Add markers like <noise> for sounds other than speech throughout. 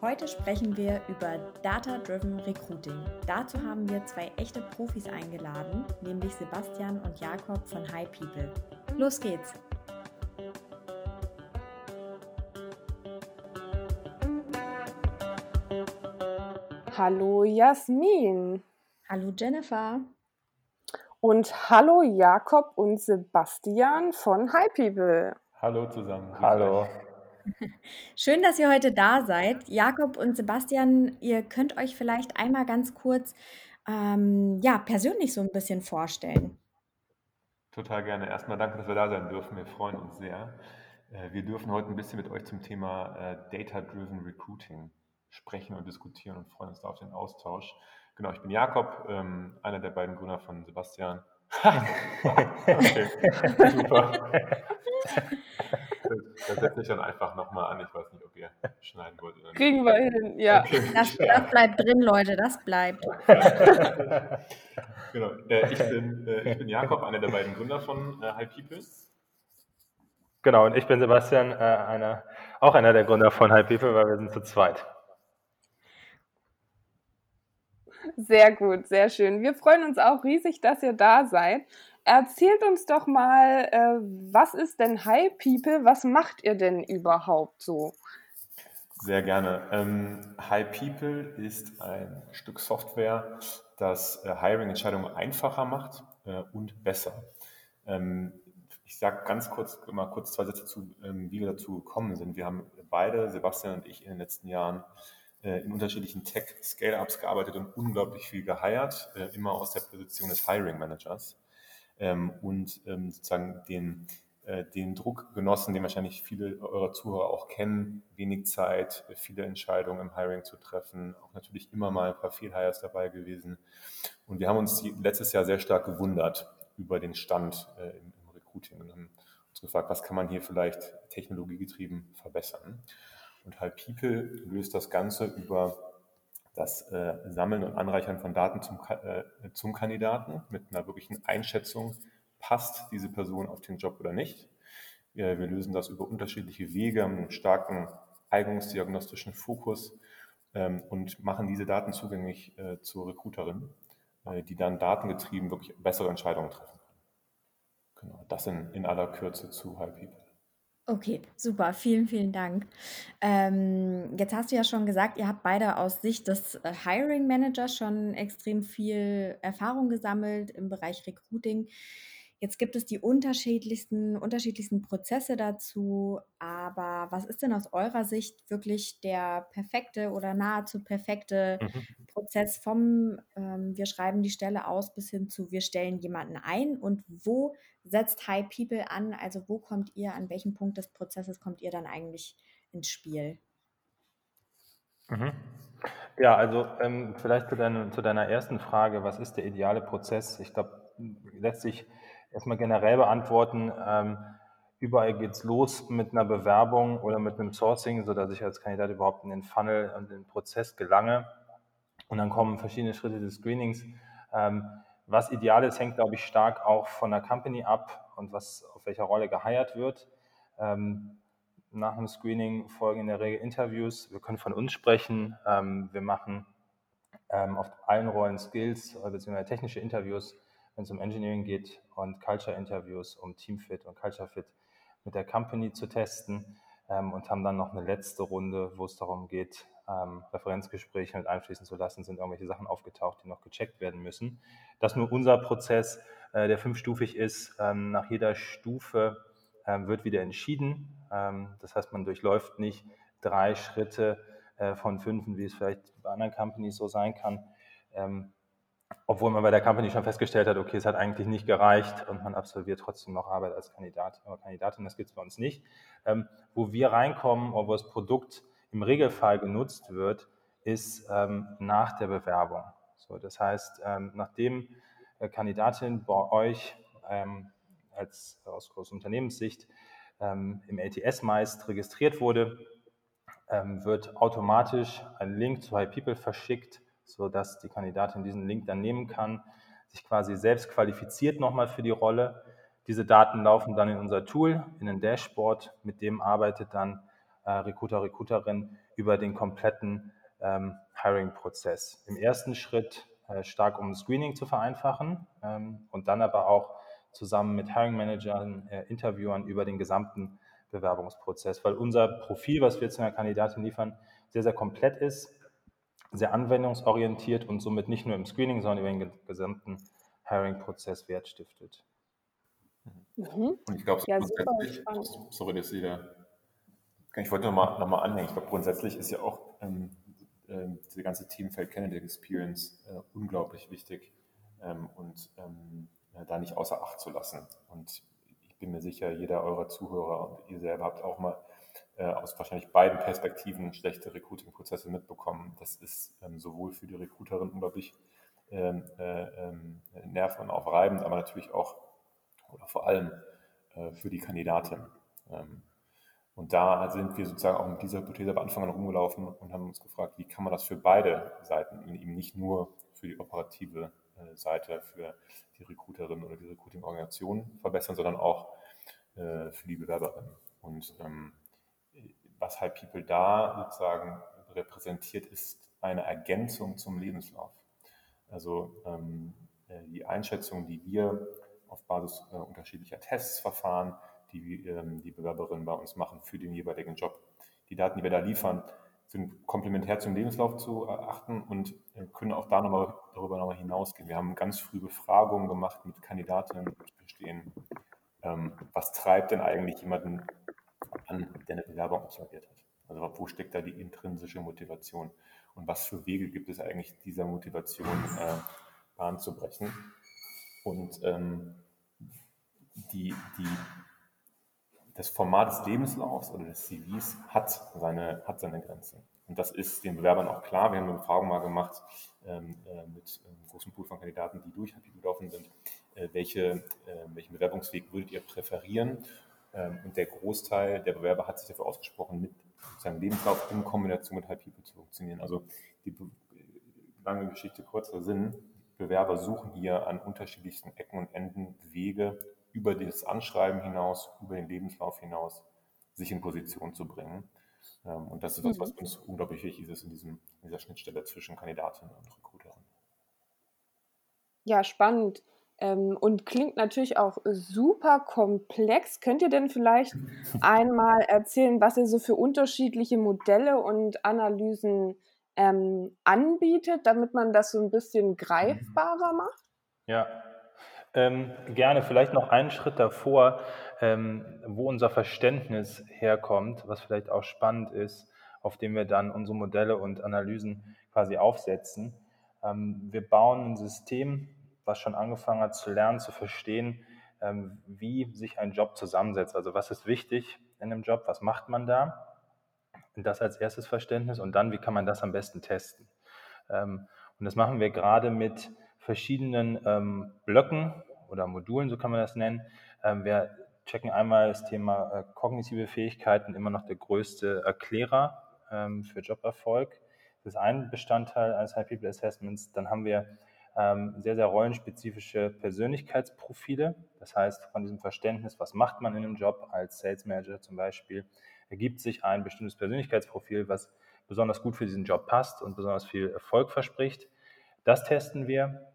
Heute sprechen wir über Data-Driven Recruiting. Dazu haben wir zwei echte Profis eingeladen, nämlich Sebastian und Jakob von High People. Los geht's! Hallo Jasmin. Hallo Jennifer. Und hallo Jakob und Sebastian von High People. Hallo zusammen. Hallo. Schön, dass ihr heute da seid. Jakob und Sebastian, ihr könnt euch vielleicht einmal ganz kurz ähm, ja, persönlich so ein bisschen vorstellen. Total gerne. Erstmal danke, dass wir da sein dürfen. Wir freuen uns sehr. Äh, wir dürfen heute ein bisschen mit euch zum Thema äh, Data-Driven Recruiting sprechen und diskutieren und freuen uns da auf den Austausch. Genau, ich bin Jakob, ähm, einer der beiden Gründer von Sebastian. <laughs> okay, super. <laughs> Das, setze ich dann einfach nochmal an. Ich weiß nicht, ob ihr schneiden wollt oder nicht. Kriegen wir hin, ja. Das, das, bleibt drin, Leute, das bleibt. <laughs> genau. Äh, ich, bin, äh, ich bin Jakob, einer der beiden Gründer von äh, High People. Genau, und ich bin Sebastian, äh, einer, auch einer der Gründer von High People, weil wir sind zu zweit. Sehr gut, sehr schön. Wir freuen uns auch riesig, dass ihr da seid. Erzählt uns doch mal, äh, was ist denn High People? Was macht ihr denn überhaupt so? Sehr gerne. Ähm, High People ist ein Stück Software, das äh, Hiring-Entscheidungen einfacher macht äh, und besser. Ähm, ich sage ganz kurz mal kurz zwei Sätze zu, ähm, wie wir dazu gekommen sind. Wir haben beide, Sebastian und ich, in den letzten Jahren äh, in unterschiedlichen Tech-Scale-Ups gearbeitet und unglaublich viel geheiert, äh, immer aus der Position des Hiring-Managers ähm, und ähm, sozusagen den, äh, den Druck genossen, den wahrscheinlich viele eurer Zuhörer auch kennen, wenig Zeit, viele Entscheidungen im Hiring zu treffen, auch natürlich immer mal ein paar Fehlhires dabei gewesen. Und wir haben uns letztes Jahr sehr stark gewundert über den Stand im, im Recruiting und haben uns gefragt, was kann man hier vielleicht technologiegetrieben verbessern. Und halt People löst das Ganze über das äh, Sammeln und Anreichern von Daten zum, äh, zum Kandidaten mit einer wirklichen Einschätzung, passt diese Person auf den Job oder nicht. Wir, wir lösen das über unterschiedliche Wege, einen starken eignungsdiagnostischen Fokus ähm, und machen diese Daten zugänglich äh, zur Recruiterin, äh, die dann datengetrieben wirklich bessere Entscheidungen treffen kann. Genau, das in, in aller Kürze zu High People. Okay, super. Vielen, vielen Dank. Ähm, jetzt hast du ja schon gesagt, ihr habt beide aus Sicht des äh, Hiring Managers schon extrem viel Erfahrung gesammelt im Bereich Recruiting. Jetzt gibt es die unterschiedlichsten, unterschiedlichsten Prozesse dazu, aber was ist denn aus eurer Sicht wirklich der perfekte oder nahezu perfekte mhm. Prozess vom ähm, wir schreiben die Stelle aus bis hin zu wir stellen jemanden ein und wo setzt High People an? Also wo kommt ihr, an welchem Punkt des Prozesses kommt ihr dann eigentlich ins Spiel? Mhm. Ja, also ähm, vielleicht zu, dein, zu deiner ersten Frage, was ist der ideale Prozess? Ich glaube, letztlich erstmal generell beantworten. Ähm, überall es los mit einer Bewerbung oder mit einem Sourcing, sodass ich als Kandidat überhaupt in den Funnel und den Prozess gelange. Und dann kommen verschiedene Schritte des Screenings. Ähm, was ideal ist, hängt, glaube ich, stark auch von der Company ab und was auf welcher Rolle geheiert wird. Ähm, nach dem Screening folgen in der Regel Interviews. Wir können von uns sprechen. Ähm, wir machen ähm, auf allen Rollen Skills bzw. technische Interviews wenn es um Engineering geht und Culture-Interviews, um Teamfit und Culture-Fit mit der Company zu testen ähm, und haben dann noch eine letzte Runde, wo es darum geht, ähm, Referenzgespräche mit einfließen zu lassen, sind irgendwelche Sachen aufgetaucht, die noch gecheckt werden müssen. Das ist nur unser Prozess, äh, der fünfstufig ist. Ähm, nach jeder Stufe ähm, wird wieder entschieden. Ähm, das heißt, man durchläuft nicht drei Schritte äh, von fünf, wie es vielleicht bei anderen Companies so sein kann. Obwohl man bei der Company schon festgestellt hat, okay, es hat eigentlich nicht gereicht und man absolviert trotzdem noch Arbeit als Kandidat oder Kandidatin, das gibt es bei uns nicht. Ähm, wo wir reinkommen wo das Produkt im Regelfall genutzt wird, ist ähm, nach der Bewerbung. So, das heißt, ähm, nachdem äh, Kandidatin bei euch ähm, als aus, aus Unternehmenssicht ähm, im LTS meist registriert wurde, ähm, wird automatisch ein Link zu High People verschickt, sodass die Kandidatin diesen Link dann nehmen kann, sich quasi selbst qualifiziert nochmal für die Rolle. Diese Daten laufen dann in unser Tool, in ein Dashboard, mit dem arbeitet dann äh, Recruiter, Recruiterin über den kompletten ähm, Hiring-Prozess. Im ersten Schritt äh, stark um Screening zu vereinfachen ähm, und dann aber auch zusammen mit Hiring Managern, äh, Interviewern über den gesamten Bewerbungsprozess, weil unser Profil, was wir zu einer Kandidatin liefern, sehr, sehr komplett ist, sehr anwendungsorientiert und somit nicht nur im Screening, sondern über den gesamten Hiring-Prozess Wert stiftet. Mhm. Und ich glaube, so ja, grundsätzlich, sorry, dass Sie da, ich wollte nochmal noch mal anhängen, ich glaube, grundsätzlich ist ja auch ähm, äh, diese ganze Teamfeld Candidate Experience äh, unglaublich wichtig ähm, und ähm, da nicht außer Acht zu lassen. Und ich bin mir sicher, jeder eurer Zuhörer und ihr selber habt auch mal aus wahrscheinlich beiden Perspektiven schlechte Recruiting-Prozesse mitbekommen. Das ist ähm, sowohl für die Recruiterin unglaublich ähm, äh, ähm, nerven aufreibend, aber natürlich auch oder vor allem äh, für die Kandidatin. Ähm, und da sind wir sozusagen auch mit dieser Hypothese am Anfang an rumgelaufen und haben uns gefragt, wie kann man das für beide Seiten, eben nicht nur für die operative äh, Seite, für die Recruiterin oder die Recruiting-Organisation verbessern, sondern auch äh, für die Bewerberin. Und ähm, was High People da sozusagen repräsentiert, ist eine Ergänzung zum Lebenslauf. Also ähm, äh, die Einschätzung, die wir auf Basis äh, unterschiedlicher Tests verfahren, die ähm, die Bewerberinnen bei uns machen für den jeweiligen Job. Die Daten, die wir da liefern, sind komplementär zum Lebenslauf zu erachten und äh, können auch da nochmal, darüber nochmal hinausgehen. Wir haben ganz früh Befragungen gemacht mit Kandidatinnen, die verstehen, ähm, was treibt denn eigentlich jemanden an, der eine Bewerbung absolviert hat. Also wo steckt da die intrinsische Motivation und was für Wege gibt es eigentlich, dieser Motivation äh, Bahn zu brechen. Und ähm, die, die, das Format des Lebenslaufs oder des CVs hat seine, hat seine Grenzen. Und das ist den Bewerbern auch klar. Wir haben eine Befragung mal gemacht ähm, äh, mit einem großen Pool von Kandidaten, die durch Happy gelaufen sind. Äh, welche, äh, welchen Bewerbungsweg würdet ihr präferieren? Ähm, und der Großteil der Bewerber hat sich dafür ausgesprochen, mit seinem Lebenslauf in Kombination mit High People zu funktionieren. Also die lange Geschichte, kurzer Sinn. Bewerber suchen hier an unterschiedlichsten Ecken und Enden Wege über das Anschreiben hinaus, über den Lebenslauf hinaus, sich in Position zu bringen. Ähm, und das ist das, was mhm. uns unglaublich wichtig ist in, diesem, in dieser Schnittstelle zwischen Kandidatin und Recruiterin. Ja, spannend. Ähm, und klingt natürlich auch super komplex. Könnt ihr denn vielleicht <laughs> einmal erzählen, was ihr so für unterschiedliche Modelle und Analysen ähm, anbietet, damit man das so ein bisschen greifbarer macht? Ja, ähm, gerne vielleicht noch einen Schritt davor, ähm, wo unser Verständnis herkommt, was vielleicht auch spannend ist, auf dem wir dann unsere Modelle und Analysen quasi aufsetzen. Ähm, wir bauen ein System was schon angefangen hat zu lernen, zu verstehen, ähm, wie sich ein Job zusammensetzt. Also was ist wichtig in einem Job, was macht man da? Das als erstes Verständnis und dann, wie kann man das am besten testen? Ähm, und das machen wir gerade mit verschiedenen ähm, Blöcken oder Modulen, so kann man das nennen. wir checken einmal das Thema äh, kognitive Fähigkeiten, immer noch der größte Erklärer für Joberfolg. Das ist ein Bestandteil eines High People Assessments. Dann haben wir sehr, sehr rollenspezifische Persönlichkeitsprofile. Das heißt, von diesem Verständnis, was macht man in einem Job als Sales Manager zum Beispiel, ergibt sich ein bestimmtes Persönlichkeitsprofil, was besonders gut für diesen Job passt und besonders viel Erfolg verspricht. Das testen wir.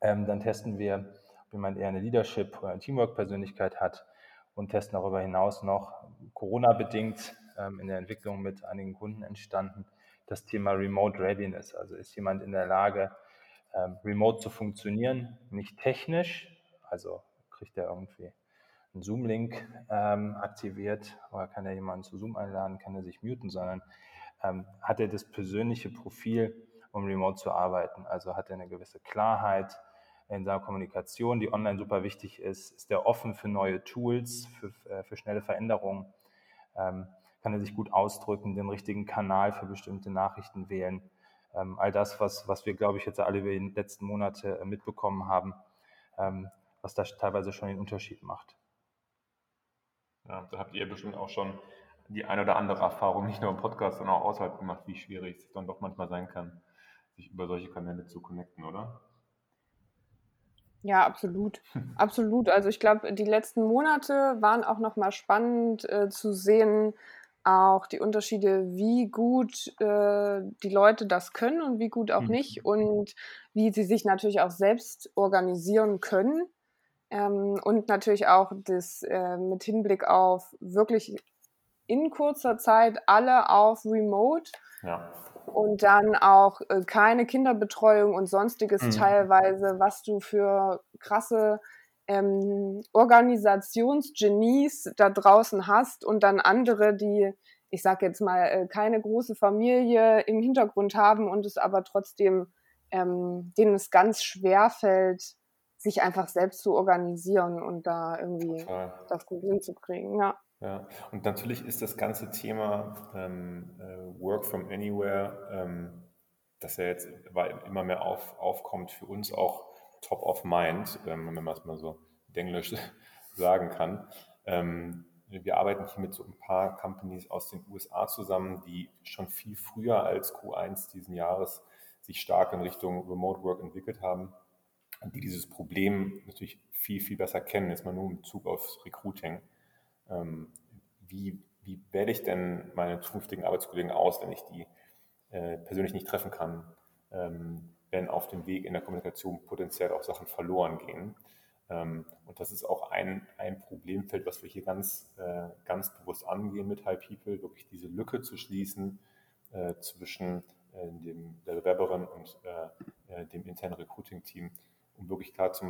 Ähm, dann testen wir, ob jemand eher eine Leadership- oder eine Teamwork-Persönlichkeit hat und testen darüber hinaus noch Corona-bedingt ähm, in der Entwicklung mit einigen Kunden entstanden das Thema Remote Readiness. Also ist jemand in der Lage, ähm, remote zu funktionieren, nicht technisch, also kriegt er irgendwie einen Zoom-Link ähm, aktiviert oder kann er jemanden zu Zoom einladen, kann er sich muten, sondern ähm, hat er das persönliche Profil, um remote zu arbeiten. Also hat er eine gewisse Klarheit in seiner Kommunikation, die online super wichtig ist. Ist er offen für neue Tools, für, äh, für schnelle Veränderungen? Ähm, kann er sich gut ausdrücken, den richtigen Kanal für bestimmte Nachrichten wählen? Ähm, all das, was, was wir, glaube ich, jetzt alle über die letzten Monate äh, mitbekommen haben, ähm, was da teilweise schon den Unterschied macht. Ja, da habt ihr bestimmt auch schon die eine oder andere Erfahrung, nicht nur im Podcast, sondern auch außerhalb gemacht, wie schwierig es dann doch manchmal sein kann, sich über solche Kanäle zu connecten, oder? Ja, absolut. <laughs> absolut. Also ich glaube, die letzten Monate waren auch nochmal spannend äh, zu sehen, auch die Unterschiede, wie gut äh, die Leute das können und wie gut auch Mhm. nicht und wie sie sich natürlich auch selbst organisieren können. Ähm, und natürlich auch das äh, mit Hinblick auf wirklich in kurzer Zeit alle auf Remote Ja. und dann auch äh, keine Kinderbetreuung und sonstiges Mhm. teilweise, was du für krasse ähm, Organisationsgenies da draußen hast und dann andere, die, ich sag jetzt mal, äh, keine große Familie im Hintergrund haben und es aber trotzdem, ähm, denen es ganz schwer fällt, sich einfach selbst zu organisieren und da irgendwie Total. das gut hinzukriegen. Ja. Ja, und natürlich ist das ganze Thema ähm, äh, Work from Anywhere, ähm, das ja jetzt immer mehr auf, aufkommt, für uns auch top of mind, ähm, wenn man es mal so englisch <laughs> sagen kann. Ähm, wir arbeiten hier mit so ein paar Companies aus den USA zusammen, die schon viel früher als Q1 diesen Jahres sich stark in Richtung Remote Work entwickelt haben und die dieses Problem natürlich viel, viel besser kennen, jetzt mal nur in Bezug aufs Recruiting. Ähm, wie, wie wähle ich denn meine zukünftigen Arbeitskollegen aus, wenn ich die äh, persönlich nicht treffen kann, ähm, wenn auf dem Weg in der Kommunikation potenziell auch Sachen verloren gehen. Ähm, und das ist auch ein, ein Problemfeld, was wir hier ganz, äh, ganz bewusst angehen mit High People, wirklich diese Lücke zu schließen äh, zwischen äh, dem, der Bewerberin und dem internen Recruiting-Team um wirklich klar zu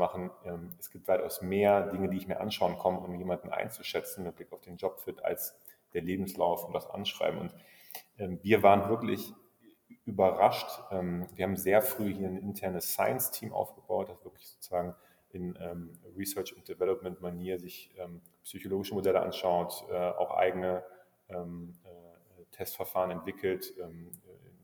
ähm, es gibt weitaus mehr Dinge, die ich mir anschauen komme, um jemanden einzuschätzen mit Blick auf den Jobfit, als der Lebenslauf und das Anschreiben. Und ähm, wir waren wirklich überrascht. Ähm, wir haben sehr früh hier ein internes Science-Team aufgebaut, das wirklich sozusagen in Research und Development Manier sich psychologische Modelle anschaut, äh, auch eigene Testverfahren entwickelt, in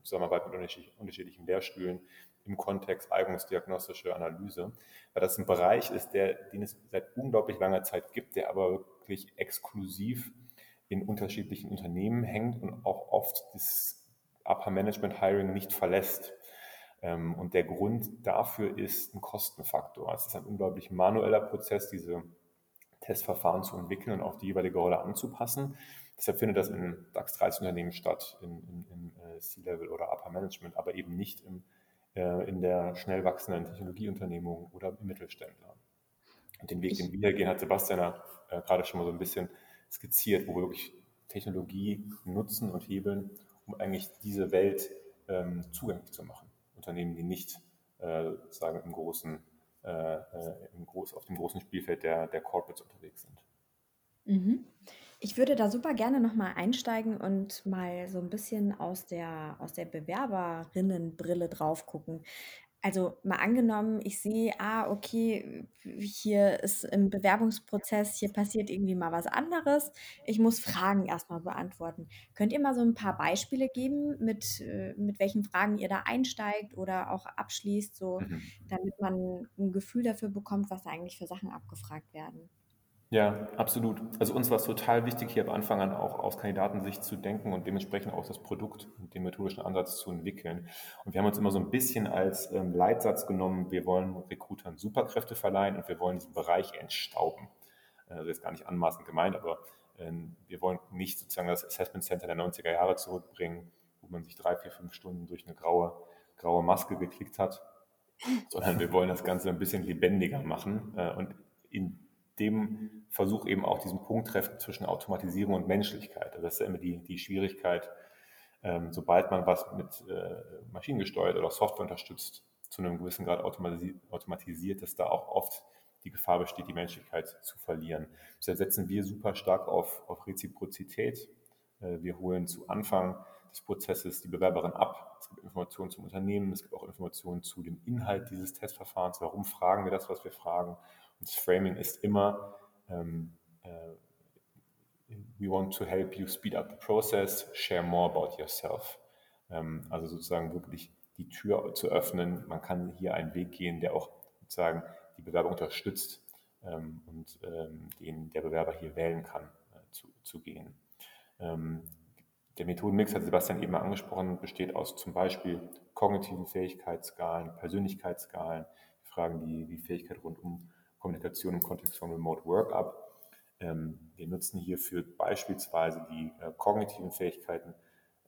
Zusammenarbeit mit unterschiedlichen Lehrstühlen im Kontext eignungsdiagnostische Analyse, weil das ein Bereich ist, der, den es seit unglaublich langer Zeit gibt, der aber wirklich exklusiv in unterschiedlichen Unternehmen hängt und auch oft das Upper Management Hiring nicht verlässt. Ähm, und der Grund dafür ist ein Kostenfaktor. Es ist ein unglaublich manueller Prozess, diese Testverfahren zu entwickeln und auf die jeweilige Rolle anzupassen. Deshalb findet das in DAX 30 Unternehmen statt, in, in, in äh, C-Level oder Upper Management, aber eben nicht im äh, in der schnell wachsenden Technologieunternehmung oder im Mittelständler. Und den Weg, den wir gehen, hat Sebastian äh, gerade schon mal so ein bisschen skizziert, wo wir wirklich Technologie nutzen und hebeln, um eigentlich diese Welt ähm, zugänglich zu machen. Unternehmen, die nicht äh, sagen im großen, äh, im groß, auf dem großen Spielfeld der, der Corporates unterwegs sind. Mhm. Ich würde da super gerne noch mal einsteigen und mal so ein bisschen aus der aus der Bewerberinnenbrille drauf gucken. Also, mal angenommen, ich sehe, ah, okay, hier ist im Bewerbungsprozess hier passiert irgendwie mal was anderes. Ich muss Fragen erst mal beantworten. Könnt ihr mal so ein paar Beispiele geben, mit äh, mit welchen Fragen ihr da einsteigt oder auch abschließt, so Mhm. damit man ein Gefühl dafür bekommt, was da eigentlich für Sachen abgefragt werden? Ja, absolut. Also uns war es total wichtig, hier am Anfang an auch aus Kandidatensicht zu denken und dementsprechend auch das Produkt und den methodischen Ansatz zu entwickeln. Und wir haben uns immer so ein bisschen als ähm, Leitsatz genommen, wir wollen Recruitern Superkräfte verleihen und wir wollen diesen Bereich entstauben. Äh, Also jetzt gar nicht anmaßend gemeint, aber ähm, wir wollen nicht sozusagen das Assessment Center der 90er Jahre zurückbringen, wo man sich drei, vier, fünf Stunden durch eine graue, graue Maske geklickt hat, sondern wir wollen das Ganze ein bisschen lebendiger machen äh, und in dem Versuch eben auch diesen Punkt treffen zwischen Automatisierung und Menschlichkeit. Also das ist ja immer die, die Schwierigkeit, ähm, sobald man was mit äh, Maschinen gesteuert oder Software unterstützt, zu einem gewissen Grad automatisi automatisiert, dass da auch oft die Gefahr besteht, die Menschlichkeit zu verlieren. Deshalb setzen wir super stark auf, auf Reziprozität. Äh, wir holen zu Anfang des Prozesses die Bewerberin ab. Es gibt Informationen zum Unternehmen, es gibt auch Informationen zu dem Inhalt dieses Testverfahrens. Warum fragen wir das, was wir fragen? Das Framing ist immer, ähm, äh, we want to help you speed up the process, share more about yourself. Ähm, also sozusagen wirklich die Tür zu öffnen. Man kann hier einen Weg gehen, der auch sozusagen die Bewerber unterstützt ähm, und ähm, den der Bewerber hier wählen kann, äh, zu, zu gehen. Ähm, der Methodenmix, hat Sebastian eben angesprochen, besteht aus zum Beispiel kognitiven Fähigkeitsskalen, Persönlichkeitsskalen, Fragen die, die Fähigkeit rund um Kommunikation im Kontext von Remote Work ab. Ähm, wir nutzen hierfür beispielsweise die äh, kognitiven Fähigkeiten,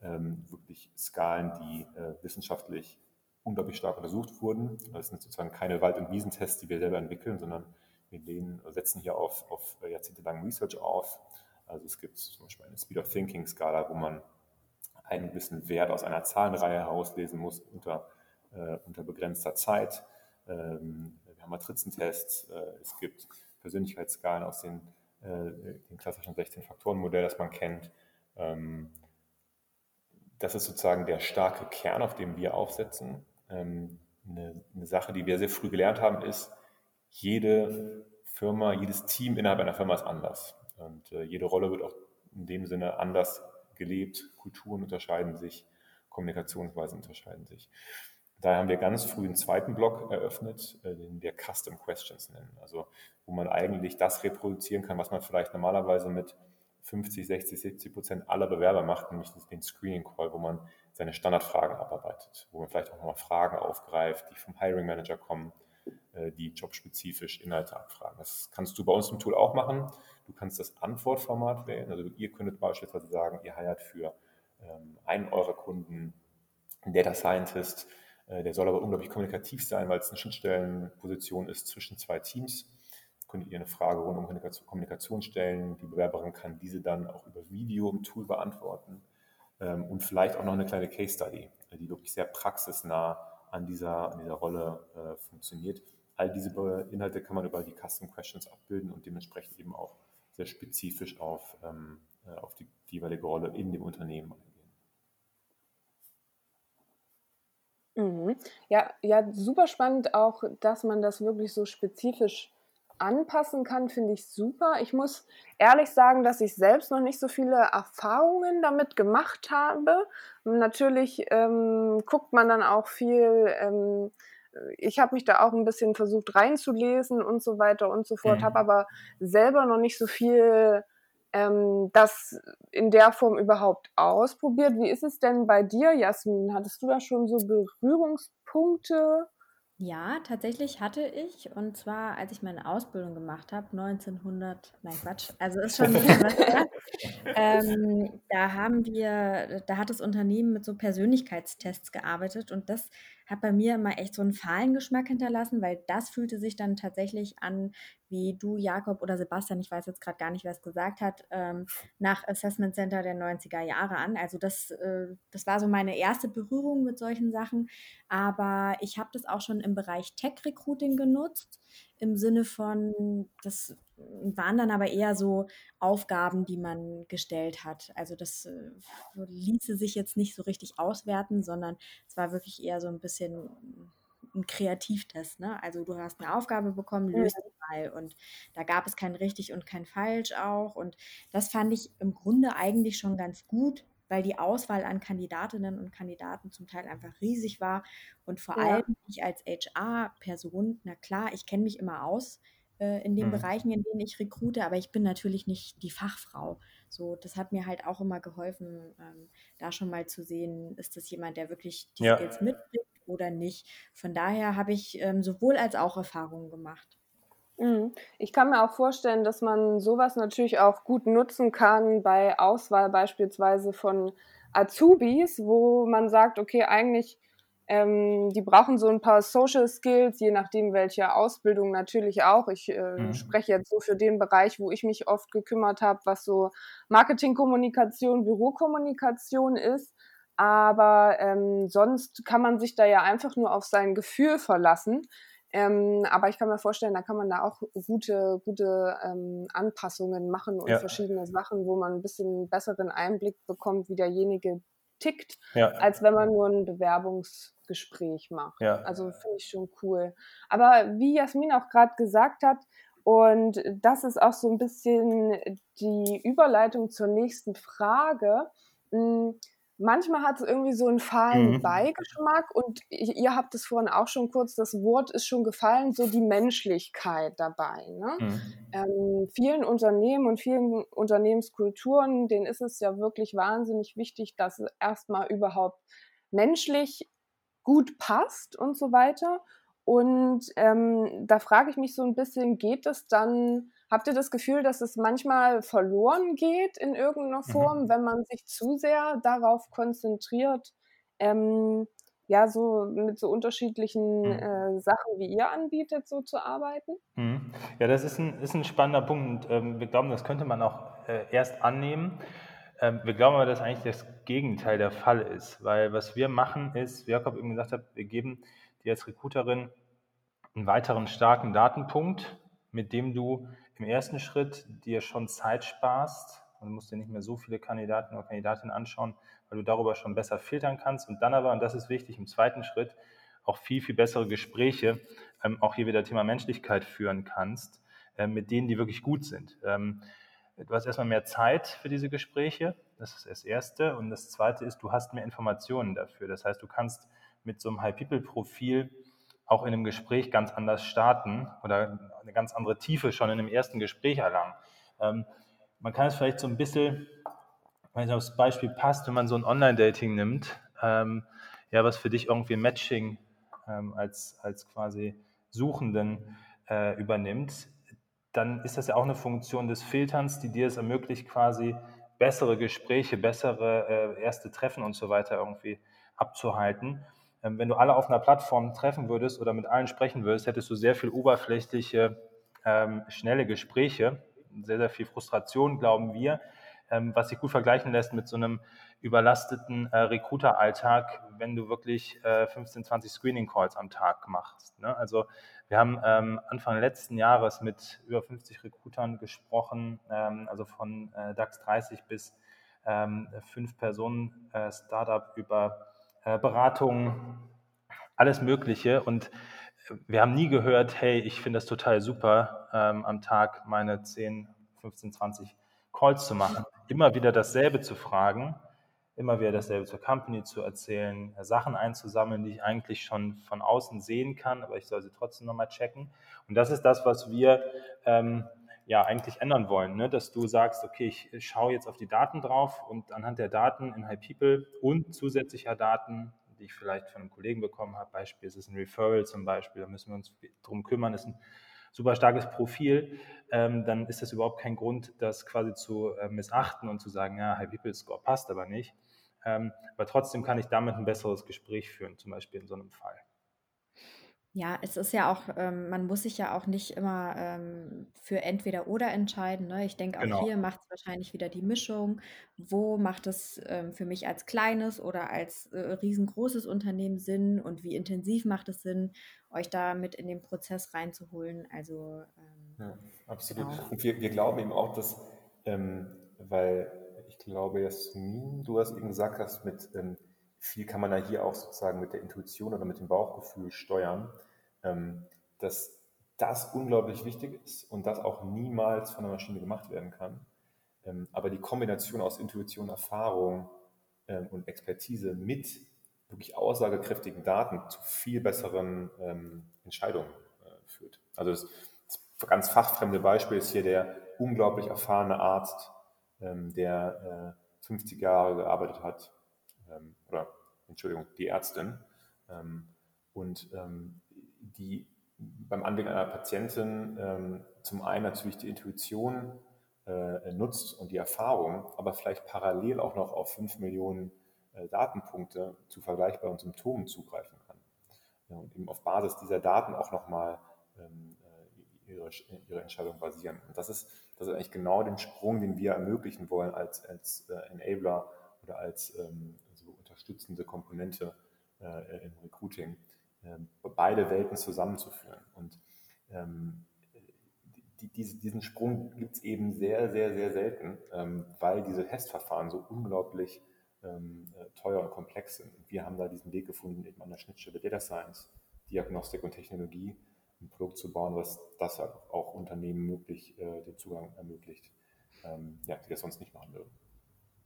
ähm, wirklich Skalen, die äh, wissenschaftlich unglaublich stark untersucht wurden. Das sind sozusagen keine Wald- und Wiesentests, die wir selber entwickeln, sondern wir lehnen, setzen hier auf, auf jahrzehntelangen Research auf. Also es gibt zum Beispiel eine Speed of Thinking Skala, wo man einen gewissen Wert aus einer Zahlenreihe herauslesen muss unter, äh, unter begrenzter Zeit. Ähm, Matrizentests, äh, es gibt Persönlichkeitsskalen aus den, äh, den klassischen 16-Faktoren-Modell, das man kennt. Ähm, das ist sozusagen der starke Kern, auf dem wir aufsetzen. Ähm, eine, eine, Sache, die wir sehr früh gelernt haben, ist, jede Firma, jedes Team innerhalb einer Firma ist anders. Und äh, jede Rolle wird auch in dem Sinne anders gelebt. Kulturen unterscheiden sich, Kommunikationsweisen unterscheiden sich. Daher haben wir ganz früh einen zweiten Block eröffnet, äh, den wir Custom Questions nennen. Also wo man eigentlich das reproduzieren kann, was man vielleicht normalerweise mit 50, 60, 70 Prozent aller Bewerber macht, nämlich den Screening Call, wo man seine Standardfragen abarbeitet, wo man vielleicht auch nochmal Fragen aufgreift, die vom Hiring Manager kommen, äh, die jobspezifisch Inhalte abfragen. Das kannst du bei uns im Tool auch machen. Du kannst das Antwortformat wählen. Also ihr könntet beispielsweise sagen, ihr heiert für ähm, einen eurer Kunden einen Data Scientist, der soll aber unglaublich kommunikativ sein, weil es eine Schnittstellenposition ist zwischen zwei Teams. Könnt ihr eine Frage rund um Kommunikation stellen. Die Bewerberin kann diese dann auch über Video im Tool beantworten ähm, und vielleicht auch noch eine kleine Case Study, die wirklich sehr praxisnah an dieser, an dieser Rolle äh, funktioniert. All diese Inhalte kann man über die Custom Questions abbilden und dementsprechend eben auch sehr spezifisch auf, ähm, äh, auf die jeweilige Rolle in dem Unternehmen Mhm. Ja, ja, super spannend auch, dass man das wirklich so spezifisch anpassen kann, finde ich super. Ich muss ehrlich sagen, dass ich selbst noch nicht so viele Erfahrungen damit gemacht habe. Natürlich ähm, guckt man dann auch viel. Ähm, ich habe mich da auch ein bisschen versucht reinzulesen und so weiter und so fort, mhm. habe aber selber noch nicht so viel ähm, das in der Form überhaupt ausprobiert. Wie ist es denn bei dir, Jasmin? Hattest du da schon so Berührungspunkte? Ja, tatsächlich hatte ich. Und zwar, als ich meine Ausbildung gemacht habe, 1900, nein Quatsch, also ist schon ein bisschen was her. Ähm, da haben wir, da hat das Unternehmen mit so Persönlichkeitstests gearbeitet und das hat bei mir immer echt so einen fahlen Geschmack hinterlassen, weil das fühlte sich dann tatsächlich an, wie du, Jakob oder Sebastian, ich weiß jetzt gerade gar nicht, wer es gesagt hat, ähm, nach Assessment Center der 90er Jahre an. Also das, äh, das war so meine erste Berührung mit solchen Sachen. Aber ich habe das auch schon im Bereich Tech-Recruiting genutzt, im Sinne von, das waren dann aber eher so Aufgaben, die man gestellt hat. Also das äh, ließe sich jetzt nicht so richtig auswerten, sondern es war wirklich eher so ein bisschen ein Kreativtest. Ne? Also du hast eine Aufgabe bekommen, löst die mal. Und da gab es kein richtig und kein falsch auch. Und das fand ich im Grunde eigentlich schon ganz gut, weil die Auswahl an Kandidatinnen und Kandidaten zum Teil einfach riesig war. Und vor ja. allem ich als HR-Person, na klar, ich kenne mich immer aus äh, in den mhm. Bereichen, in denen ich rekrute, aber ich bin natürlich nicht die Fachfrau. So, das hat mir halt auch immer geholfen, ähm, da schon mal zu sehen, ist das jemand, der wirklich die ja. Skills mitbringt oder nicht. Von daher habe ich ähm, sowohl als auch Erfahrungen gemacht. Mhm. Ich kann mir auch vorstellen, dass man sowas natürlich auch gut nutzen kann bei Auswahl beispielsweise von Azubis, wo man sagt, okay, eigentlich ähm, die brauchen so ein paar Social Skills, je nachdem welche Ausbildung natürlich auch. Ich äh, mhm. spreche jetzt so für den Bereich, wo ich mich oft gekümmert habe, was so Marketingkommunikation, Bürokommunikation ist. Aber ähm, sonst kann man sich da ja einfach nur auf sein Gefühl verlassen. Ähm, aber ich kann mir vorstellen, da kann man da auch gute, gute ähm, Anpassungen machen und ja. verschiedene Sachen, wo man ein bisschen besseren Einblick bekommt, wie derjenige tickt, ja. als wenn man nur ein Bewerbungsgespräch macht. Ja. Also finde ich schon cool. Aber wie Jasmin auch gerade gesagt hat, und das ist auch so ein bisschen die Überleitung zur nächsten Frage. Hm, manchmal hat es irgendwie so einen fahlen mhm. Beigeschmack und ihr habt es vorhin auch schon kurz, das Wort ist schon gefallen, so die Menschlichkeit dabei. Ne? Mhm. Ähm, vielen Unternehmen und vielen Unternehmenskulturen, denen ist es ja wirklich wahnsinnig wichtig, dass es erstmal überhaupt menschlich gut passt und so weiter. Und ähm, da frage ich mich so ein bisschen, geht es dann, habt ihr das Gefühl, dass es manchmal verloren geht in irgendeiner mhm. Form, mhm. wenn man sich zu sehr darauf konzentriert, ähm, ja, so mit so unterschiedlichen mhm. äh, Sachen, wie ihr anbietet, so zu arbeiten? Mhm. Ja, das ist ein, ist ein spannender Punkt. Ähm, wir glauben, das könnte man auch äh, erst annehmen. Ähm, wir glauben aber, dass eigentlich das Gegenteil der Fall ist, weil was wir machen ist, wie Jakob eben gesagt hat, wir geben dir als Recruiterin einen weiteren starken Datenpunkt, mit dem du im ersten Schritt dir schon Zeit sparst und musst dir nicht mehr so viele Kandidaten oder Kandidatinnen anschauen, weil du darüber schon besser filtern kannst und dann aber, und das ist wichtig, im zweiten Schritt auch viel, viel bessere Gespräche, ähm, auch hier wieder Thema Menschlichkeit führen kannst, äh, mit denen, die wirklich gut sind. Ähm, Du hast erstmal mehr Zeit für diese Gespräche, das ist das Erste. Und das Zweite ist, du hast mehr Informationen dafür. Das heißt, du kannst mit so einem High-People-Profil auch in einem Gespräch ganz anders starten oder eine ganz andere Tiefe schon in einem ersten Gespräch erlangen. Ähm, man kann es vielleicht so ein bisschen, wenn es aufs Beispiel passt, wenn man so ein Online-Dating nimmt, ähm, ja, was für dich irgendwie Matching ähm, als, als quasi Suchenden äh, übernimmt, dann ist das ja auch eine Funktion des Filterns, die dir es ermöglicht, quasi bessere Gespräche, bessere äh, erste Treffen und so weiter irgendwie abzuhalten. Ähm, wenn du alle auf einer Plattform treffen würdest oder mit allen sprechen würdest, hättest du sehr viel oberflächliche, ähm, schnelle Gespräche, sehr, sehr viel Frustration, glauben wir, ähm, was sich gut vergleichen lässt mit so einem überlasteten äh, Recruiter-Alltag, wenn du wirklich äh, 15, 20 Screening-Calls am Tag machst. Ne? Also wir haben Anfang letzten Jahres mit über 50 Recruitern gesprochen, also von äh, DAX 30 bis ähm, fünf Personen äh, Startup über äh, Beratung, alles Mögliche. Und wir haben nie gehört, hey, ich finde das total super, ähm, am Tag meine 10, 15, 20 Calls zu machen. Immer wieder dasselbe zu fragen immer wieder dasselbe zur Company zu erzählen, Sachen einzusammeln, die ich eigentlich schon von außen sehen kann, aber ich soll sie trotzdem nochmal checken. Und das ist das, was wir ähm, ja eigentlich ändern wollen, ne? dass du sagst, okay, ich schaue jetzt auf die Daten drauf und anhand der Daten in High People und zusätzlicher Daten, die ich vielleicht von einem Kollegen bekommen habe, Beispiel ist es ein Referral zum Beispiel, da müssen wir uns drum kümmern, ist ein super starkes Profil, ähm, dann ist das überhaupt kein Grund, das quasi zu äh, missachten und zu sagen, ja, High People Score passt aber nicht, ähm, aber trotzdem kann ich damit ein besseres Gespräch führen, zum Beispiel in so einem Fall. Ja, es ist ja auch, ähm, man muss sich ja auch nicht immer ähm, für entweder oder entscheiden. Ne? Ich denke, auch genau. hier macht es wahrscheinlich wieder die Mischung. Wo macht es ähm, für mich als kleines oder als äh, riesengroßes Unternehmen Sinn und wie intensiv macht es Sinn, euch da mit in den Prozess reinzuholen? Also, ähm, ja, absolut. Genau. Und wir, wir glauben eben auch, dass, ähm, weil ich glaube, Jasmin, du hast eben gesagt, dass mit ähm, viel kann man da hier auch sozusagen mit der Intuition oder mit dem Bauchgefühl steuern, ähm, dass das unglaublich wichtig ist und das auch niemals von der Maschine gemacht werden kann. Ähm, aber die Kombination aus Intuition, Erfahrung ähm, und Expertise mit wirklich aussagekräftigen Daten zu viel besseren Entscheidungen äh, führt. Also das, das ganz fachfremde Beispiel ist hier der unglaublich erfahrene Arzt, der äh, 50 Jahre gearbeitet hat, ähm, oder Entschuldigung, die Ärztin, ähm, und ähm, die beim Anblick einer Patientin ähm, zum einen natürlich die Intuition äh, nutzt und die Erfahrung, aber vielleicht parallel auch noch auf 5 Millionen äh, Datenpunkte zu vergleichbaren Symptomen zugreifen kann. Ja, und eben auf Basis dieser Daten auch nochmal ähm, ihre, ihre Entscheidung basieren. Und das ist, das ist eigentlich genau den Sprung, den wir ermöglichen wollen als, als äh, Enabler oder als ähm, unterstützende Komponente äh, im Recruiting, äh, beide Welten zusammenzuführen. Und ähm, die, diese, diesen Sprung gibt es eben sehr, sehr, sehr selten, ähm, weil diese Testverfahren so unglaublich ähm, äh, teuer und komplex sind. Und wir haben da diesen Weg gefunden, eben an der Schnittstelle Data Science, Diagnostik und Technologie, ein Produkt zu bauen, was das auch Unternehmen möglich, äh, den Zugang ermöglicht, ähm, ja, die das sonst nicht machen würden.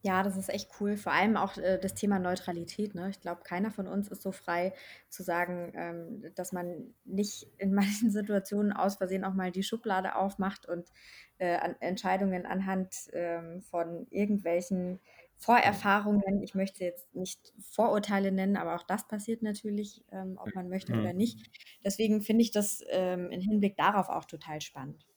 Ja, das ist echt cool. Vor allem auch äh, das Thema Neutralität. Ne? Ich glaube, keiner von uns ist so frei zu sagen, ähm, dass man nicht in <laughs> manchen Situationen aus Versehen auch mal die Schublade aufmacht und äh, an Entscheidungen anhand ähm, von irgendwelchen Vorerfahrungen, ich möchte jetzt nicht Vorurteile nennen, aber auch das passiert natürlich, ähm, ob man möchte Mhm. oder nicht. Deswegen finde ich das ähm, im Hinblick darauf auch total spannend.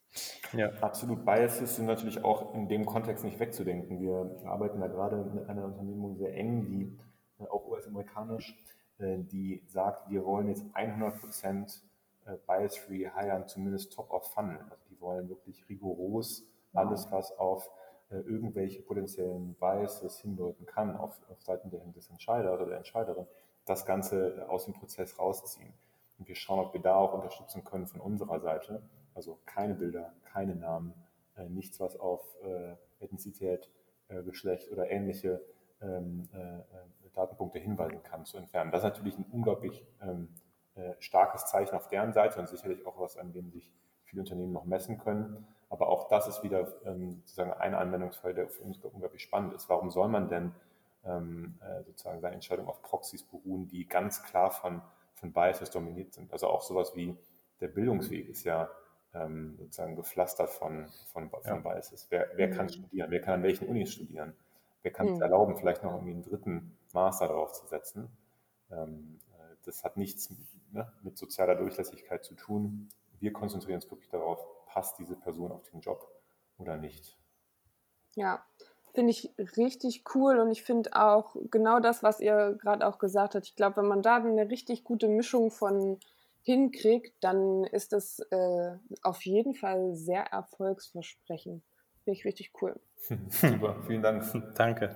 Ja, absolut. Biases sind natürlich auch in dem Kontext nicht wegzudenken. Wir arbeiten da gerade mit einer Unternehmung sehr eng, die äh, auch US-amerikanisch, äh, die sagt, wir wollen jetzt 100% äh, bias-free hiren, zumindest top of funnel. Also die wollen wirklich rigoros alles, was auf irgendwelche potenziellen Biases hindeuten kann, auf, auf Seiten des Entscheiders oder der Entscheiderin, das Ganze aus dem Prozess rausziehen. Und wir schauen, ob wir da auch unterstützen können von unserer Seite. Also keine Bilder, keine Namen, äh, nichts, was auf äh, Ethnizität, äh, Geschlecht oder ähnliche ähm, äh, äh, Datenpunkte hinweisen kann, zu entfernen. Das ist natürlich ein unglaublich ähm, äh, starkes Zeichen auf deren Seite und sicherlich auch was, an dem sich viele Unternehmen noch messen können. Aber auch das ist wieder ähm, sozusagen ein Anwendungsfall, der für uns unglaublich spannend ist. Warum soll man denn ähm, äh, sozusagen seine Entscheidung auf Proxys beruhen, die ganz klar von, von Biases dominiert sind? Also auch sowas wie der Bildungsweg ist ja ähm, sozusagen gepflastert von, von, von Ja. Biases. Wer, wer kann Mhm. studieren? Wer kann an welchen Unis studieren? Wer kann es Mhm. erlauben, vielleicht noch irgendwie einen dritten Master drauf zu setzen? Ähm, äh, das hat nichts ne, mit sozialer Durchlässigkeit zu tun. Wir konzentrieren uns wirklich darauf, passt diese Person auf den Job oder nicht. Ja, finde ich richtig cool und ich finde auch genau das, was ihr gerade auch gesagt habt. Ich glaube, wenn man da eine richtig gute Mischung von hinkriegt, dann ist das äh, auf jeden Fall sehr erfolgsversprechend. Finde ich richtig cool. <laughs> Super, vielen Dank. <laughs> Danke.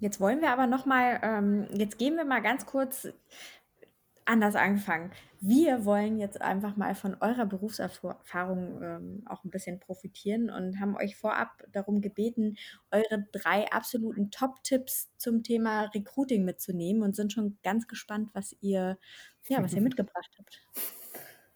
Jetzt wollen wir aber noch mal, ähm, jetzt gehen wir mal ganz kurz anders angefangen. Wir wollen jetzt einfach mal von eurer Berufserfahrung ähm, auch ein bisschen profitieren und haben euch vorab darum gebeten, eure drei absoluten Top-Tipps zum Thema Recruiting mitzunehmen und sind schon ganz gespannt, was ihr, ja, was ihr <laughs> mitgebracht habt.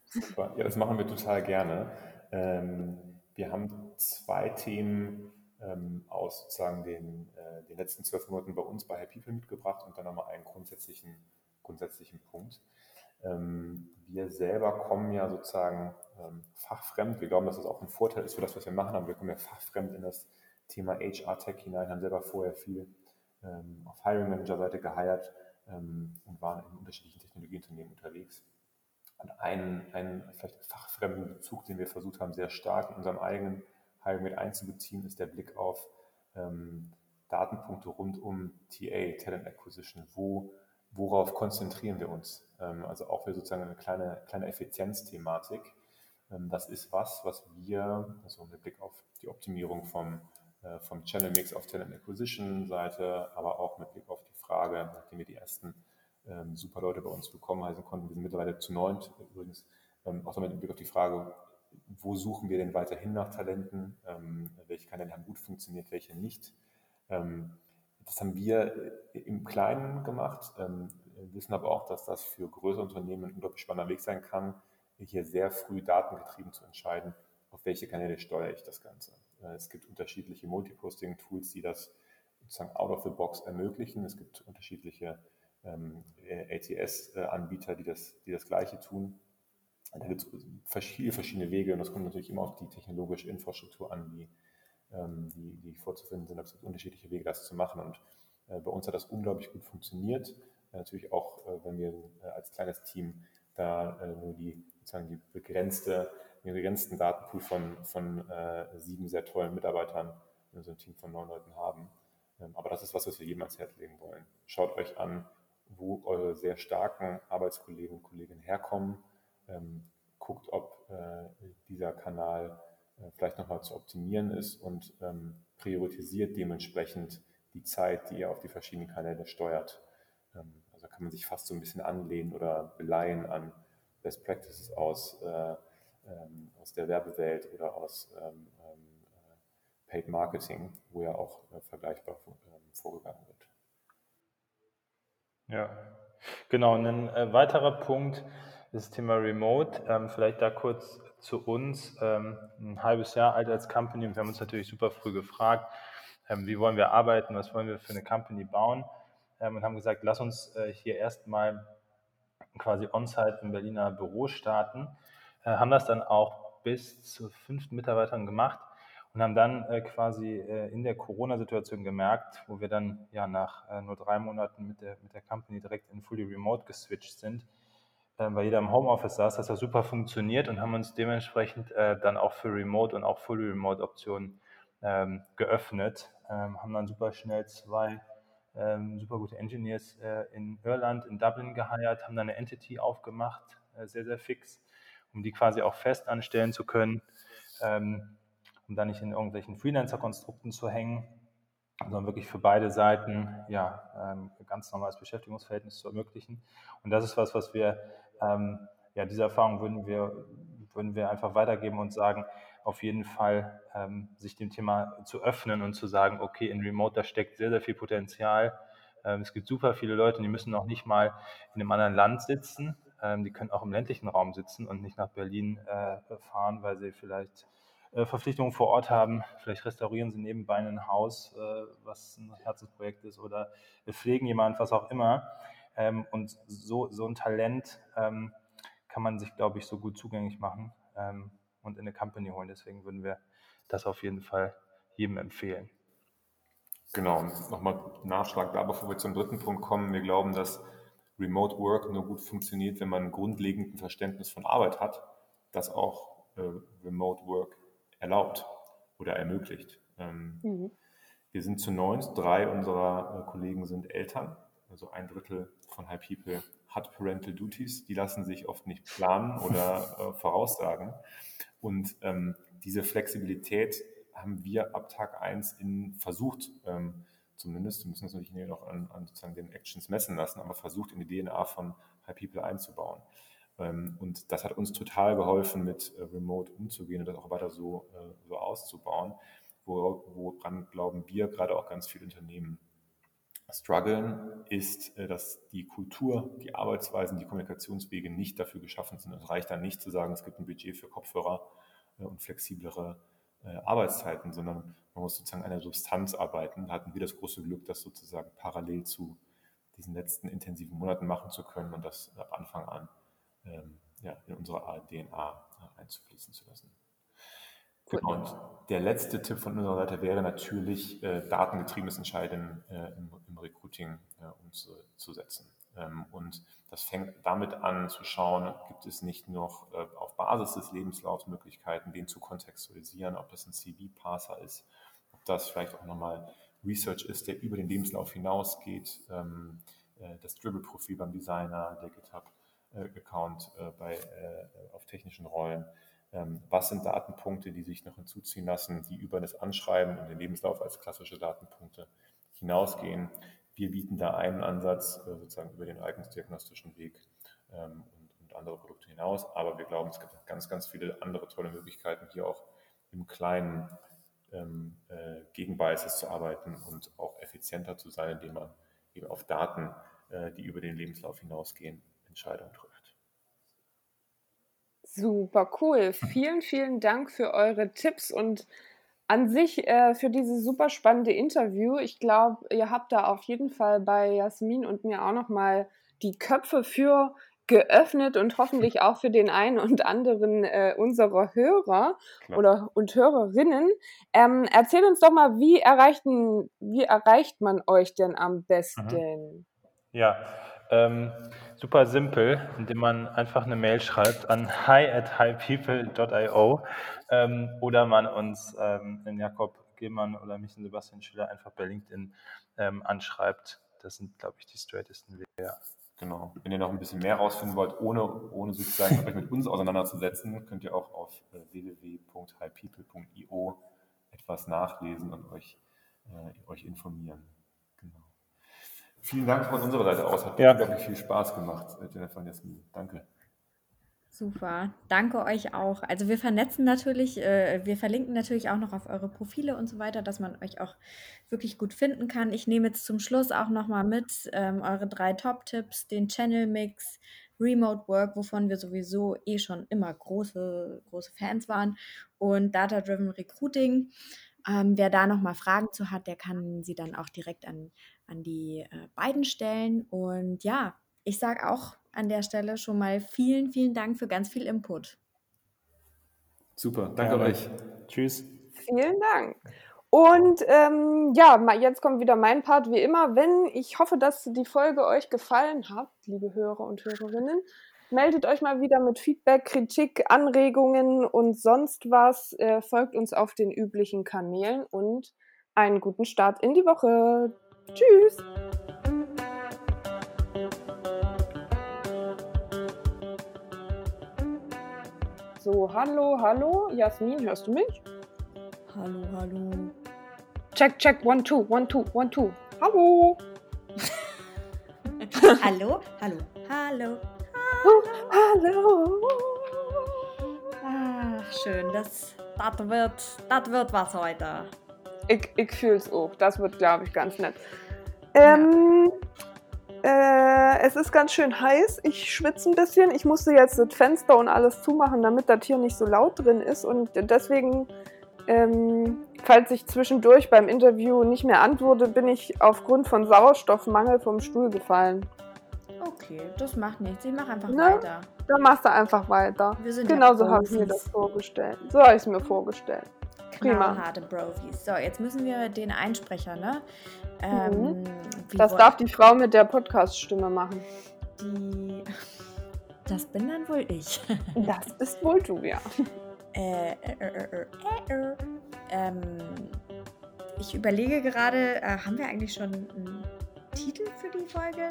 Super. Ja, das machen wir total gerne. Ähm, wir haben zwei Themen ähm, aus sozusagen den, äh, den letzten zwölf Monaten bei uns bei Happy People mitgebracht und dann nochmal einen grundsätzlichen, grundsätzlichen Punkt. Ähm, wir selber kommen ja sozusagen ähm, fachfremd. Wir glauben, dass das auch ein Vorteil ist für das, was wir machen, aber wir kommen ja fachfremd in das Thema HR-Tech hinein, haben selber vorher viel ähm, auf Hiring Manager-Seite geheiert ähm, und waren in unterschiedlichen Technologieunternehmen unterwegs. Und einen, einen vielleicht fachfremden Bezug, den wir versucht haben, sehr stark in unserem eigenen Hiring mit einzubeziehen, ist der Blick auf ähm, Datenpunkte rund um TA, Talent Acquisition. Wo, worauf konzentrieren wir uns? Ähm, also auch für sozusagen eine kleine, kleine Effizienzthematik. Ähm, das ist was, was wir, also mit Blick auf die Optimierung vom, äh, vom Channel Mix auf Talent Acquisition Seite, aber auch mit Blick auf die Frage, nachdem wir die ersten ähm, super Leute bei uns bekommen heißen konnten. Wir sind mittlerweile zu neunt übrigens. Ähm, auch damit im Blick auf die Frage, wo suchen wir denn weiterhin nach Talenten? Ähm, welche Kanäle haben gut funktioniert, welche nicht? Ähm, das haben wir im Kleinen gemacht, ähm, wissen aber auch, dass das für größere Unternehmen ein unglaublich spannender Weg sein kann, hier sehr früh datengetrieben zu entscheiden, auf welche Kanäle steuere ich das Ganze. Äh, es gibt unterschiedliche Multiposting-Tools, die das sozusagen out of the box ermöglichen. Es gibt unterschiedliche ähm, ATS-Anbieter, die das, die das Gleiche tun. Da gibt es viele verschiedene Wege und das kommt natürlich immer auf die technologische Infrastruktur an, die, ähm, die, die vorzufinden sind. Es gibt unterschiedliche Wege, das zu machen und äh, bei uns hat das unglaublich gut funktioniert. Äh, natürlich auch, äh, wenn wir äh, als kleines Team da äh, nur die, sozusagen die begrenzte, den begrenzten Datenpool von, von äh, sieben sehr tollen Mitarbeitern in einem Team von neun Leuten haben. Ähm, aber das ist was, was wir jedem ans Herz legen wollen. Schaut euch an, wo eure sehr starken Arbeitskollegen und Kolleginnen herkommen. Ähm, guckt, ob äh, dieser Kanal äh, vielleicht nochmal zu optimieren ist und ähm, priorisiert dementsprechend die Zeit, die ihr auf die verschiedenen Kanäle steuert. Also kann man sich fast so ein bisschen anlehnen oder beleihen an Best Practices aus, äh, aus der Werbewelt oder aus ähm, äh, Paid Marketing, wo ja auch äh, vergleichbar vorgegangen wird. Ja, genau. Ein äh, weiterer Punkt ist das Thema Remote. Ähm, vielleicht da kurz zu uns. Ähm, ein halbes Jahr alt als Company und wir haben uns natürlich super früh gefragt, ähm, wie wollen wir arbeiten, was wollen wir für eine Company bauen ähm, und haben gesagt, lass uns äh, hier erstmal quasi on-site im Berliner Büro starten. Äh, haben das dann auch bis zu fünf Mitarbeitern gemacht und haben dann äh, quasi äh, in der Corona-Situation gemerkt, wo wir dann ja nach äh, nur drei Monaten mit der, mit der Company direkt in Fully Remote geswitcht sind, äh, weil jeder im Homeoffice saß, dass das super funktioniert und haben uns dementsprechend äh, dann auch für Remote und auch Fully Remote Optionen ähm, geöffnet, ähm, haben dann super schnell zwei ähm, super gute Engineers äh, in Irland, in Dublin geheiert, haben dann eine Entity aufgemacht, sehr, sehr fix, um die quasi auch fest anstellen zu können, ähm, um da nicht in irgendwelchen Freelancer-Konstrukten zu hängen, sondern wirklich für beide Seiten ja, ähm, ganz normales Beschäftigungsverhältnis zu ermöglichen. Und das ist was, was wir, ähm, ja, diese Erfahrung würden wir, würden wir einfach weitergeben und sagen, auf jeden Fall ähm, sich dem Thema zu öffnen und zu sagen, okay, in Remote, da steckt sehr, sehr viel Potenzial. Ähm, es gibt super viele Leute, die müssen noch nicht mal in einem anderen Land sitzen. Ähm, die können auch im ländlichen Raum sitzen und nicht nach Berlin äh, fahren, weil sie vielleicht Verpflichtungen vor Ort haben. Vielleicht restaurieren sie nebenbei ein Haus, äh, was ein Herzensprojekt ist, oder pflegen jemand, was auch immer. Ähm, und so, so ein Talent ähm, kann man sich, glaube ich, so gut zugänglich machen. Ähm, und in eine Company holen. Deswegen würden wir das auf jeden Fall jedem empfehlen. Genau, nochmal Nachschlag da, bevor wir zum dritten Punkt kommen. Wir glauben, dass Remote Work nur gut funktioniert, wenn man ein grundlegendes Verständnis von Arbeit hat, das auch äh, Remote Work erlaubt oder ermöglicht. Ähm, mhm. Wir sind zu neun, drei unserer äh, Kollegen sind Eltern, also ein Drittel von High People hat Parental Duties, die lassen sich oft nicht planen oder äh, voraussagen. Und ähm, diese Flexibilität haben wir ab Tag 1 in, versucht, ähm, zumindest, wir müssen das natürlich noch an, an, sozusagen den Actions messen lassen, aber versucht in die DNA von High People einzubauen. Ähm, und das hat uns total geholfen, mit äh, Remote umzugehen und das auch weiter so, äh, so auszubauen, wo, woran glauben wir gerade auch ganz viele Unternehmen strugglen, ist, äh, dass die Kultur, die Arbeitsweisen, die Kommunikationswege nicht dafür geschaffen sind. Es reicht dann nicht zu sagen, es gibt ein Budget für Kopfhörer und flexiblere Arbeitszeiten, sondern man muss sozusagen an der Substanz arbeiten. Da hatten wir das große Glück, das sozusagen parallel zu diesen letzten intensiven Monaten machen zu können und das ab Anfang an ähm, ja, in unsere DNA einzufließen zu lassen. Genau. Und der letzte Tipp von unserer Seite wäre natürlich, äh, datengetriebenes Entscheiden äh, im, im, Recruiting äh, umzusetzen. Ähm, und das fängt damit an zu schauen, gibt es nicht noch äh, auf Basis des Lebenslaufs Möglichkeiten, den zu kontextualisieren, ob das ein CV-Parser ist, ob das vielleicht auch nochmal Research ist, der über den Lebenslauf hinausgeht, ähm, äh, das Dribble-Profil beim Designer, der GitHub-Account äh, bei, auf technischen Rollen ähm, was sind Datenpunkte, die sich noch hinzuziehen lassen, die über das Anschreiben und den Lebenslauf als klassische Datenpunkte hinausgehen. Wir bieten da einen Ansatz äh, sozusagen über den eignungsdiagnostischen Weg ähm, und, und, andere Produkte hinaus, aber wir glauben, es gibt ganz, ganz viele andere tolle Möglichkeiten, hier auch im Kleinen ähm, äh, gegen Biases zu arbeiten und auch effizienter zu sein, indem man eben auf Daten, äh, die über den Lebenslauf hinausgehen, Entscheidungen trifft. Super cool. Vielen, vielen Dank für eure Tipps und an sich äh, für dieses super spannende Interview. Ich glaube, ihr habt da auf jeden Fall bei Jasmin und mir auch nochmal die Köpfe für geöffnet und hoffentlich auch für den einen und anderen äh, unserer Hörer Klar. oder und Hörerinnen. Ähm, erzähl uns doch mal, wie, erreichten, wie erreicht man euch denn am mhm. besten? Mhm. Ja, ähm, super simpel, indem man einfach eine Mail schreibt an hi at highpeople.io ähm, oder man uns ähm, in Jakob Gehmann oder mich und Sebastian Schiller einfach bei LinkedIn ähm, anschreibt. Das sind, glaube ich, die straightesten Wege. Genau. Wenn ihr noch ein bisschen mehr rausfinden wollt, ohne, ohne sozusagen euch mit uns auseinanderzusetzen, könnt ihr auch auf äh, www.highpeople.io etwas nachlesen und euch, äh, euch informieren. Vielen Dank von unserer Seite aus. Hat ja. unglaublich viel Spaß gemacht, äh, Jennifer und Jasmin. Danke. Super, danke euch auch. Also wir vernetzen natürlich, äh, wir verlinken natürlich auch noch auf eure Profile und so weiter, dass man euch auch wirklich gut finden kann. Ich nehme jetzt zum Schluss auch nochmal mit ähm, eure drei Top-Tipps, den Channel-Mix, Remote Work, wovon wir sowieso eh schon immer große, große Fans waren, und Data-Driven Recruiting. Ähm, wer da nochmal Fragen zu hat, der kann sie dann auch direkt an, an die äh, beiden stellen. Und ja, ich sage auch an der Stelle schon mal vielen, vielen Dank für ganz viel Input. Super, danke ja, euch. Tschüss. Vielen Dank. Und ähm, ja, jetzt kommt wieder mein Part, wie immer. Wenn ich hoffe, dass die Folge euch gefallen hat, liebe Hörer und Hörerinnen, meldet euch mal wieder mit Feedback, Kritik, Anregungen und sonst was. Äh, folgt uns auf den üblichen Kanälen und einen guten Start in die Woche. Tschüss! So, hallo, hallo. Jasmin, hörst du mich? Hallo, hallo. Check, check, one, two, one, two, one, two. Hallo. <laughs> hallo, hallo, hallo. Hallo. Ach, schön. Das, das, wird, das wird was heute. Ich, ich fühle es auch. Das wird, glaube ich, ganz nett. Ähm, ja. äh, es ist ganz schön heiß. Ich schwitze ein bisschen. Ich musste jetzt das Fenster und alles zumachen, damit das hier nicht so laut drin ist. Und deswegen, ähm, falls ich zwischendurch beim Interview nicht mehr antworte, bin ich aufgrund von Sauerstoffmangel vom Stuhl gefallen. Okay, das macht nichts. Ich mache einfach ne? weiter. Dann machst du einfach weiter. Wir sind Genauso ja habe ich mir das vorgestellt. So habe ich es mir vorgestellt. Prima. Harte Brofis. So, jetzt müssen wir den Einsprecher, ne? Ähm, mhm. Das darf die Frau mit der Podcast-Stimme machen. Die. Das bin dann wohl ich. <laughs> das bist wohl du, ja. <laughs> Äh, äh, äh, äh, ähm, ich überlege gerade, haben wir eigentlich schon einen Titel für die Folge?